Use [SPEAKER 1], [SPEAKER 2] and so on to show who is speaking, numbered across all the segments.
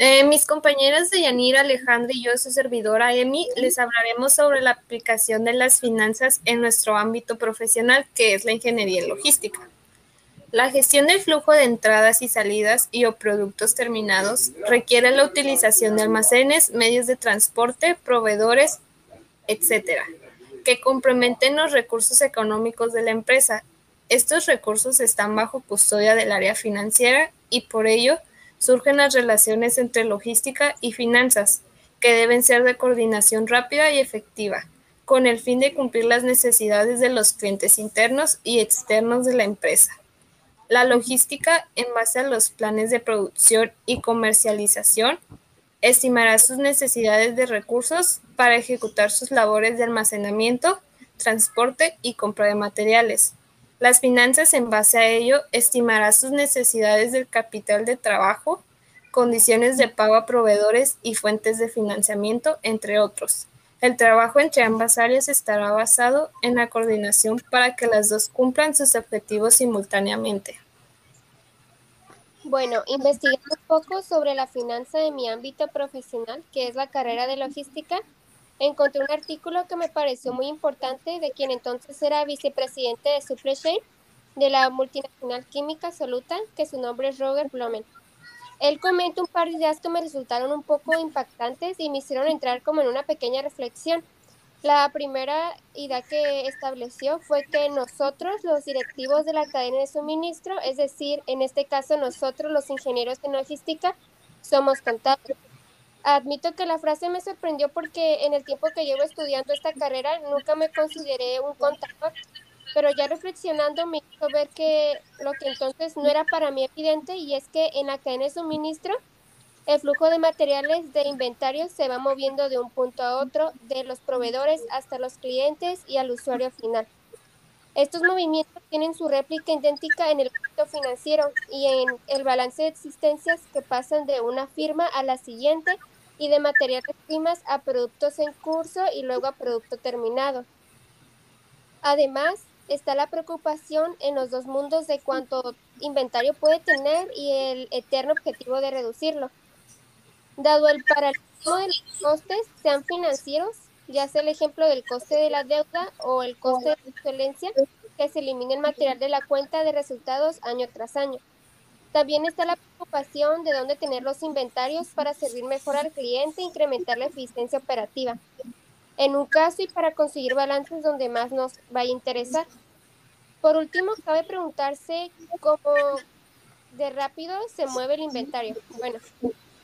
[SPEAKER 1] Eh, mis compañeras de Yanira, Alejandra y yo, su servidora Emi, les hablaremos sobre la aplicación de las finanzas en nuestro ámbito profesional, que es la ingeniería en logística. La gestión del flujo de entradas y salidas y o productos terminados requiere la utilización de almacenes, medios de transporte, proveedores, etcétera, que complementen los recursos económicos de la empresa. Estos recursos están bajo custodia del área financiera y por ello surgen las relaciones entre logística y finanzas, que deben ser de coordinación rápida y efectiva, con el fin de cumplir las necesidades de los clientes internos y externos de la empresa. La logística, en base a los planes de producción y comercialización, estimará sus necesidades de recursos para ejecutar sus labores de almacenamiento, transporte y compra de materiales, las finanzas en base a ello estimará sus necesidades del capital de trabajo, condiciones de pago a proveedores y fuentes de financiamiento, entre otros. El trabajo entre ambas áreas estará basado en la coordinación para que las dos cumplan sus objetivos simultáneamente.
[SPEAKER 2] Bueno, investigando un poco sobre la finanza en mi ámbito profesional, que es la carrera de logística, encontré un artículo que me pareció muy importante de quien entonces era vicepresidente de Chain de la multinacional química Soluta, que su nombre es Roger Blumen. Él comenta un par de ideas que me resultaron un poco impactantes y me hicieron entrar como en una pequeña reflexión. La primera idea que estableció fue que nosotros, los directivos de la cadena de suministro, es decir, en este caso nosotros, los ingenieros de logística, somos contables Admito que la frase me sorprendió porque en el tiempo que llevo estudiando esta carrera nunca me consideré un contador, pero ya reflexionando me hizo ver que lo que entonces no era para mí evidente y es que en la cadena de suministro el flujo de materiales de inventario se va moviendo de un punto a otro, de los proveedores hasta los clientes y al usuario final. Estos movimientos tienen su réplica idéntica en el ámbito financiero y en el balance de existencias que pasan de una firma a la siguiente y de materiales primas a productos en curso y luego a producto terminado. Además, está la preocupación en los dos mundos de cuánto inventario puede tener y el eterno objetivo de reducirlo. Dado el paralelismo de los costes, sean financieros, ya sea el ejemplo del coste de la deuda o el coste de la excelencia, que se elimine el material de la cuenta de resultados año tras año. También está la preocupación de dónde tener los inventarios para servir mejor al cliente e incrementar la eficiencia operativa. En un caso y para conseguir balances donde más nos vaya a interesar. Por último, cabe preguntarse cómo de rápido se mueve el inventario. Bueno,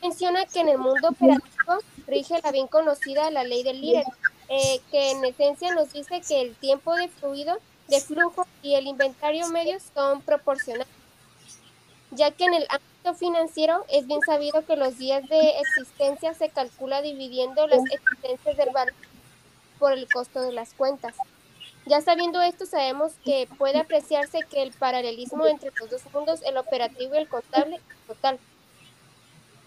[SPEAKER 2] menciona que en el mundo operativo rige la bien conocida la ley del líder, eh, que en esencia nos dice que el tiempo de fluido, de flujo y el inventario medio son proporcionales ya que en el ámbito financiero es bien sabido que los días de existencia se calcula dividiendo las existencias del valor por el costo de las cuentas. Ya sabiendo esto, sabemos que puede apreciarse que el paralelismo entre los dos mundos, el operativo y el contable, es total.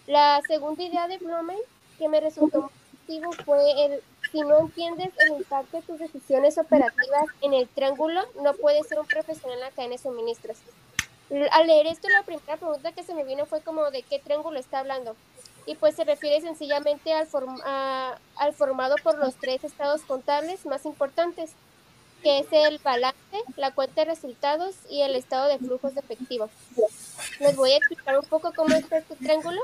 [SPEAKER 2] La segunda idea de Blumen que me resultó positivo fue el si no entiendes el impacto de tus decisiones operativas en el triángulo, no puedes ser un profesional en la cadena de suministros. Al leer esto, la primera pregunta que se me vino fue como de qué triángulo está hablando. Y pues se refiere sencillamente al, al formado por los tres estados contables más importantes, que es el balance, la cuenta de resultados y el estado de flujos de efectivo. Les voy a explicar un poco cómo está este triángulo.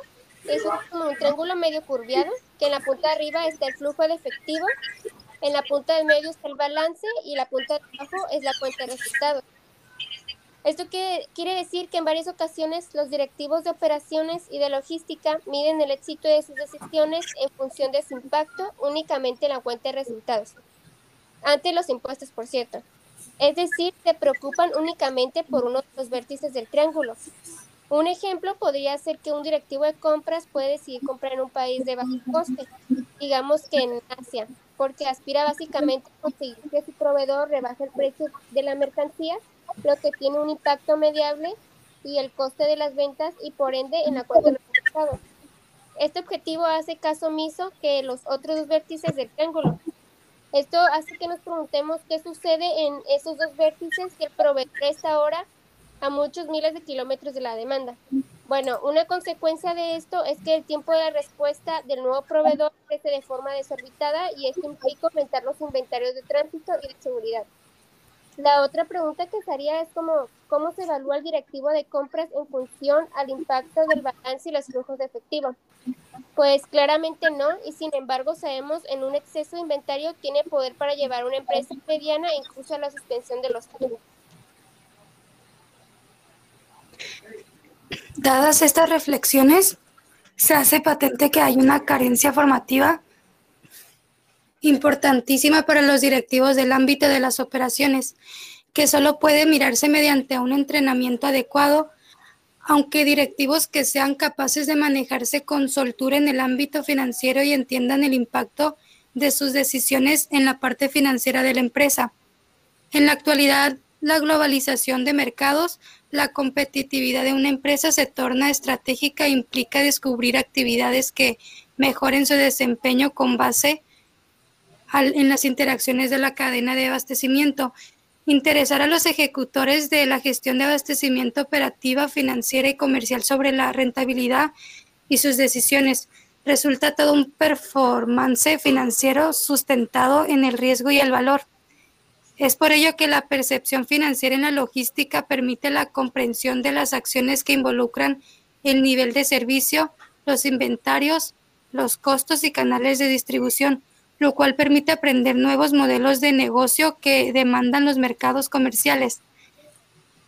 [SPEAKER 2] Es como un triángulo medio curviado, que en la punta de arriba está el flujo de efectivo, en la punta del medio está el balance y la punta de abajo es la cuenta de resultados. Esto quiere decir que en varias ocasiones los directivos de operaciones y de logística miden el éxito de sus decisiones en función de su impacto únicamente en la cuenta de resultados, ante los impuestos, por cierto. Es decir, se preocupan únicamente por uno de los vértices del triángulo. Un ejemplo podría ser que un directivo de compras puede decidir comprar en un país de bajo coste, digamos que en Asia, porque aspira básicamente a conseguir que su proveedor rebaje el precio de la mercancía lo que tiene un impacto mediable y el coste de las ventas y por ende en la cuenta de resultados. Este objetivo hace caso omiso que los otros dos vértices del triángulo. Esto hace que nos preguntemos qué sucede en esos dos vértices que el proveedor está ahora a muchos miles de kilómetros de la demanda. Bueno, una consecuencia de esto es que el tiempo de respuesta del nuevo proveedor crece de forma desorbitada y esto implica aumentar los inventarios de tránsito y de seguridad. La otra pregunta que se haría es como, ¿cómo se evalúa el directivo de compras en función al impacto del balance y los flujos de efectivo? Pues claramente no, y sin embargo sabemos en un exceso de inventario tiene poder para llevar una empresa mediana incluso a la suspensión de los pagos.
[SPEAKER 3] Dadas estas reflexiones, se hace patente que hay una carencia formativa importantísima para los directivos del ámbito de las operaciones, que solo puede mirarse mediante un entrenamiento adecuado, aunque directivos que sean capaces de manejarse con soltura en el ámbito financiero y entiendan el impacto de sus decisiones en la parte financiera de la empresa. En la actualidad, la globalización de mercados, la competitividad de una empresa se torna estratégica e implica descubrir actividades que mejoren su desempeño con base en las interacciones de la cadena de abastecimiento. Interesar a los ejecutores de la gestión de abastecimiento operativa, financiera y comercial sobre la rentabilidad y sus decisiones. Resulta todo un performance financiero sustentado en el riesgo y el valor. Es por ello que la percepción financiera en la logística permite la comprensión de las acciones que involucran el nivel de servicio, los inventarios, los costos y canales de distribución, lo cual permite aprender nuevos modelos de negocio que demandan los mercados comerciales.